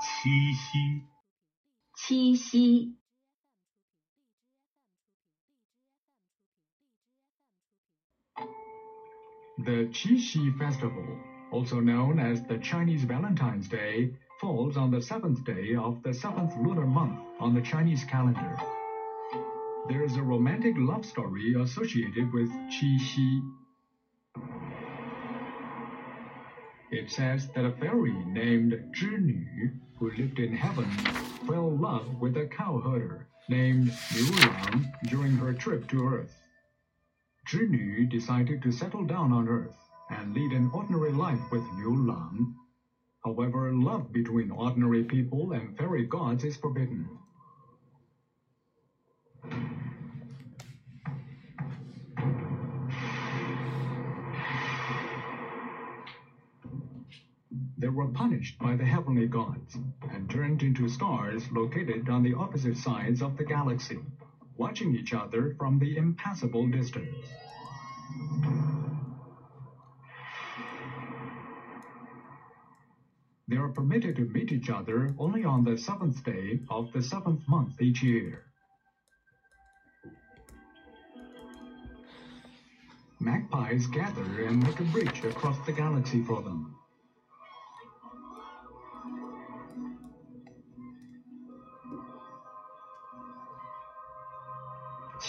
七夕，七夕， The Qixi Festival, also known as the Chinese Valentine's Day, falls on the seventh day of the seventh lunar month on the Chinese calendar. There is a romantic love story associated with Qixi. It says that a fairy named Zhinü, who lived in heaven, fell in love with a cowherder named Niu Lang during her trip to Earth. Zhinü decided to settle down on Earth and lead an ordinary life with Niu Lang. However, love between ordinary people and fairy gods is forbidden. They were punished by the heavenly gods and turned into stars located on the opposite sides of the galaxy, watching each other from the impassable distance. They are permitted to meet each other only on the seventh day of the seventh month each year. Magpies gather and make a bridge across the galaxy for them.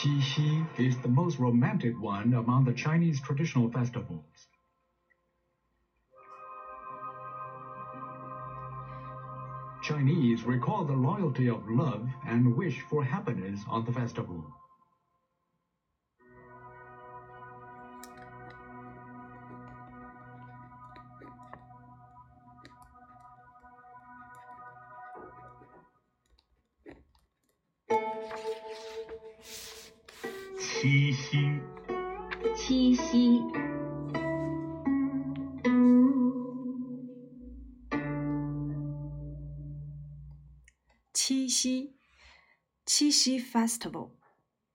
Qixi is the most romantic one among the Chinese traditional festivals. Chinese recall the loyalty of love and wish for happiness on the festival. “七夕，七夕，七夕 Qixi Festival.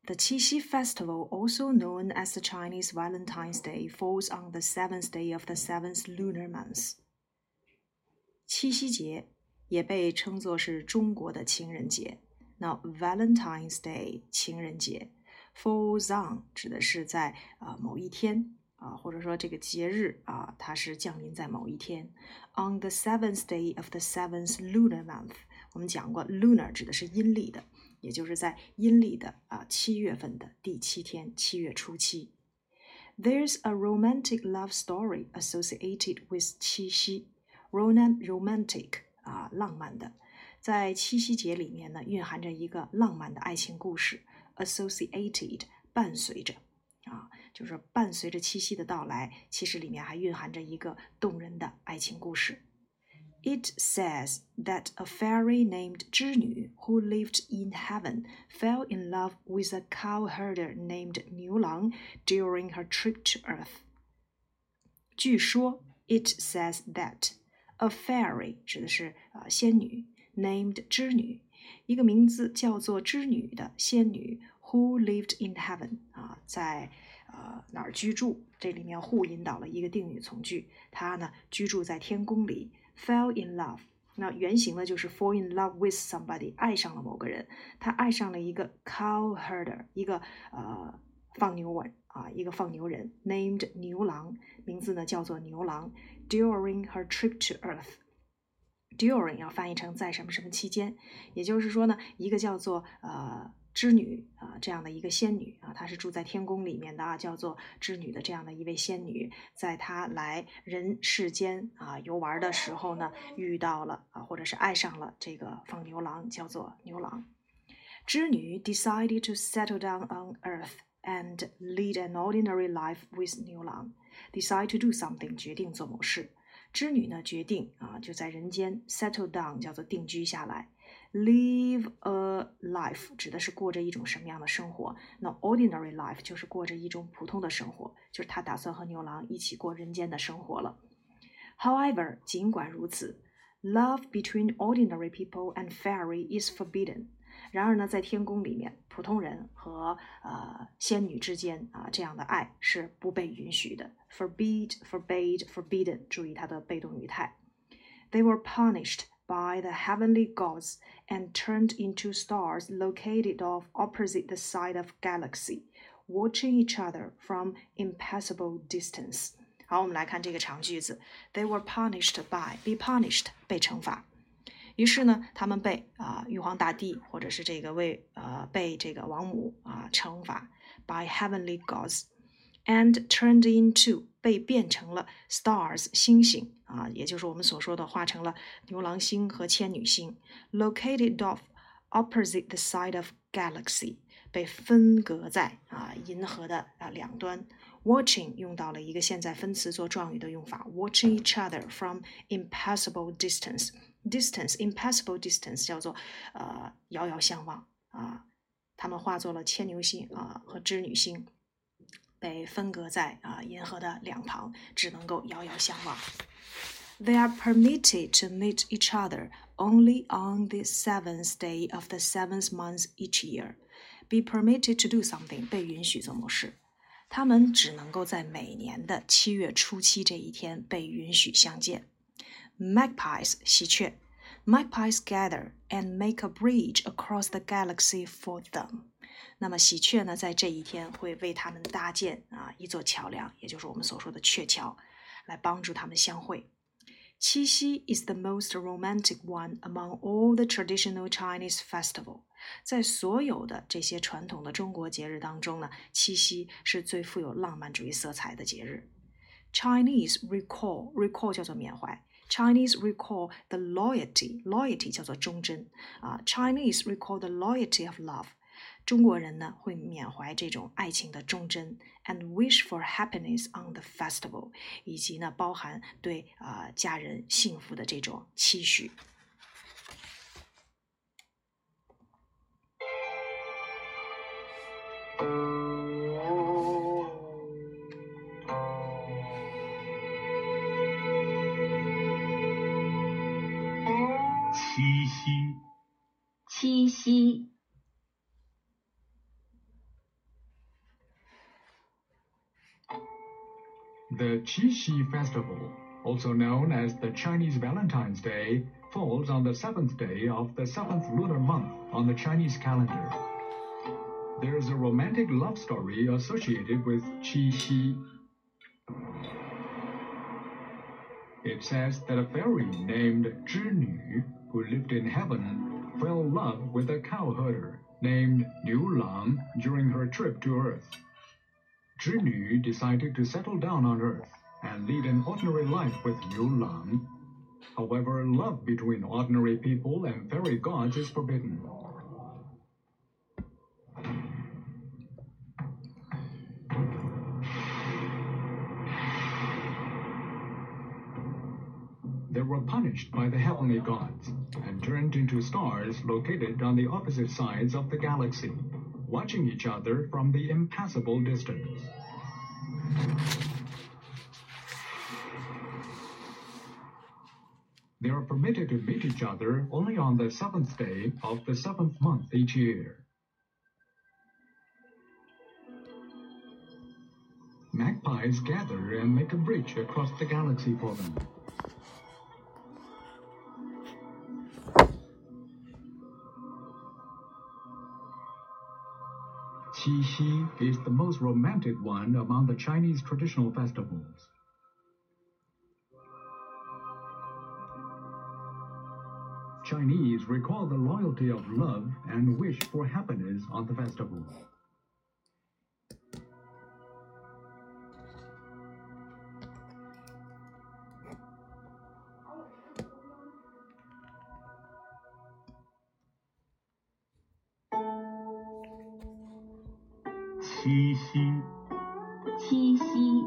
The Qixi Festival, also known as the Chinese Valentine's Day, falls on the seventh day of the seventh lunar month. 七夕节也被称作是中国的情人节。那 Valentine's Day 情人节 falls on 指的是在啊、呃某一天啊，或者说这个节日啊，它是降临在某一天。On the seventh day of the seventh lunar month，我们讲过，lunar 指的是阴历的，也就是在阴历的啊七月份的第七天，七月初七。There's a romantic love story associated with 七夕，roman romantic 啊浪漫的，在七夕节里面呢，蕴含着一个浪漫的爱情故事 ，associated 伴随着啊，就是伴随着七夕的到来，其实里面还蕴含着一个动人的爱情故事。It says that a fairy named 织女 who lived in heaven fell in love with a cowherder named 牛郎 during her trip to earth. 据说，it says that a fairy 指的是啊仙女，named 织女， 一个名字叫做织女的仙女，who lived in heaven 啊，在呃哪儿居住？这里面 who 引导了一个定语从句，她呢居住在天宫里，fell in love。那原型呢就是 fall in love with somebody，爱上了某个人，她爱上了一个 cow herder，一个呃放牛人啊，一个放牛人，named 牛郎，名字呢叫做牛郎。During her trip to Earth。During 要翻译成在什么什么期间，也就是说呢，一个叫做呃织女啊这样的一个仙女啊，她是住在天宫里面的啊，叫做织女的这样的一位仙女，在她来人世间啊游玩的时候呢，遇到了啊或者是爱上了这个放牛郎，叫做牛郎。织女 decided to settle down on Earth and lead an ordinary life with 牛郎，decide to do something 决定做某事。织女呢决定啊，就在人间 settle down，叫做定居下来。Live a life 指的是过着一种什么样的生活？那 ordinary life 就是过着一种普通的生活，就是他打算和牛郎一起过人间的生活了。However，尽管如此，love between ordinary people and fairy is forbidden。然而呢，在天宫里面，普通人和呃仙女之间啊这样的爱是不被允许的。forbid, forbade, forbidden，注意它的被动语态。They were punished by the heavenly gods and turned into stars located off opposite the side of galaxy, watching each other from impassable distance. 好，我们来看这个长句子：They were punished by be punished 被惩罚。 于是呢，他们被啊、玉皇大帝或者是这个为呃被这个王母啊、惩罚，by heavenly gods and turned into 被变成了 stars 星星啊，也就是我们所说的化成了牛郎星和牵女星，located off opposite the side of galaxy 被分隔在啊银河的啊两端。Watching 用到了一个现在分词做状语的用法，watching each other from impassable distance。distance impassable distance 叫做呃遥遥相望啊，他们化作了牵牛星啊和织女星。被分隔在啊银河的两旁，只能够遥遥相望。They are permitted to meet each other only on the seventh day of the seventh month each year. Be permitted to do something 被允许做某事，他们只能够在每年的七月初七这一天被允许相见。 Magpies 喜鹊，Magpies gather and make a bridge across the galaxy for them. 那么喜鹊呢，在这一天会为他们搭建啊一座桥梁，也就是我们所说的鹊桥，来帮助他们相会。七夕 is the most romantic one among all the traditional Chinese festival。在所有的这些传统的中国节日当中呢，七夕是最富有浪漫主义色彩的节日。Chinese recall recall 叫做缅怀 ，Chinese recall the loyalty loyalty 叫做忠贞啊，Chinese recall the loyalty of love。中国人呢会缅怀这种爱情的忠贞，and wish for happiness on the festival，以及呢包含对啊、呃、家人幸福的这种期许。 The Qixi Festival, also known as the Chinese Valentine's Day, falls on the seventh day of the seventh lunar month on the Chinese calendar. There is a romantic love story associated with Qixi. It says that a fairy named Zhinü, who lived in heaven, fell in love with a cowherder named Niu Lang during her trip to Earth. Zhinü decided to settle down on Earth and lead an ordinary life with Niu Lang. However, love between ordinary people and fairy gods is forbidden. They were punished by the heavenly gods and turned into stars located on the opposite sides of the galaxy, watching each other from the impassable distance. They are permitted to meet each other only on the seventh day of the seventh month each year. Magpies gather and make a bridge across the galaxy for them. Qixi is the most romantic one among the Chinese traditional festivals. Chinese recall the loyalty of love and wish for happiness on the festival. Qixi, 七夕，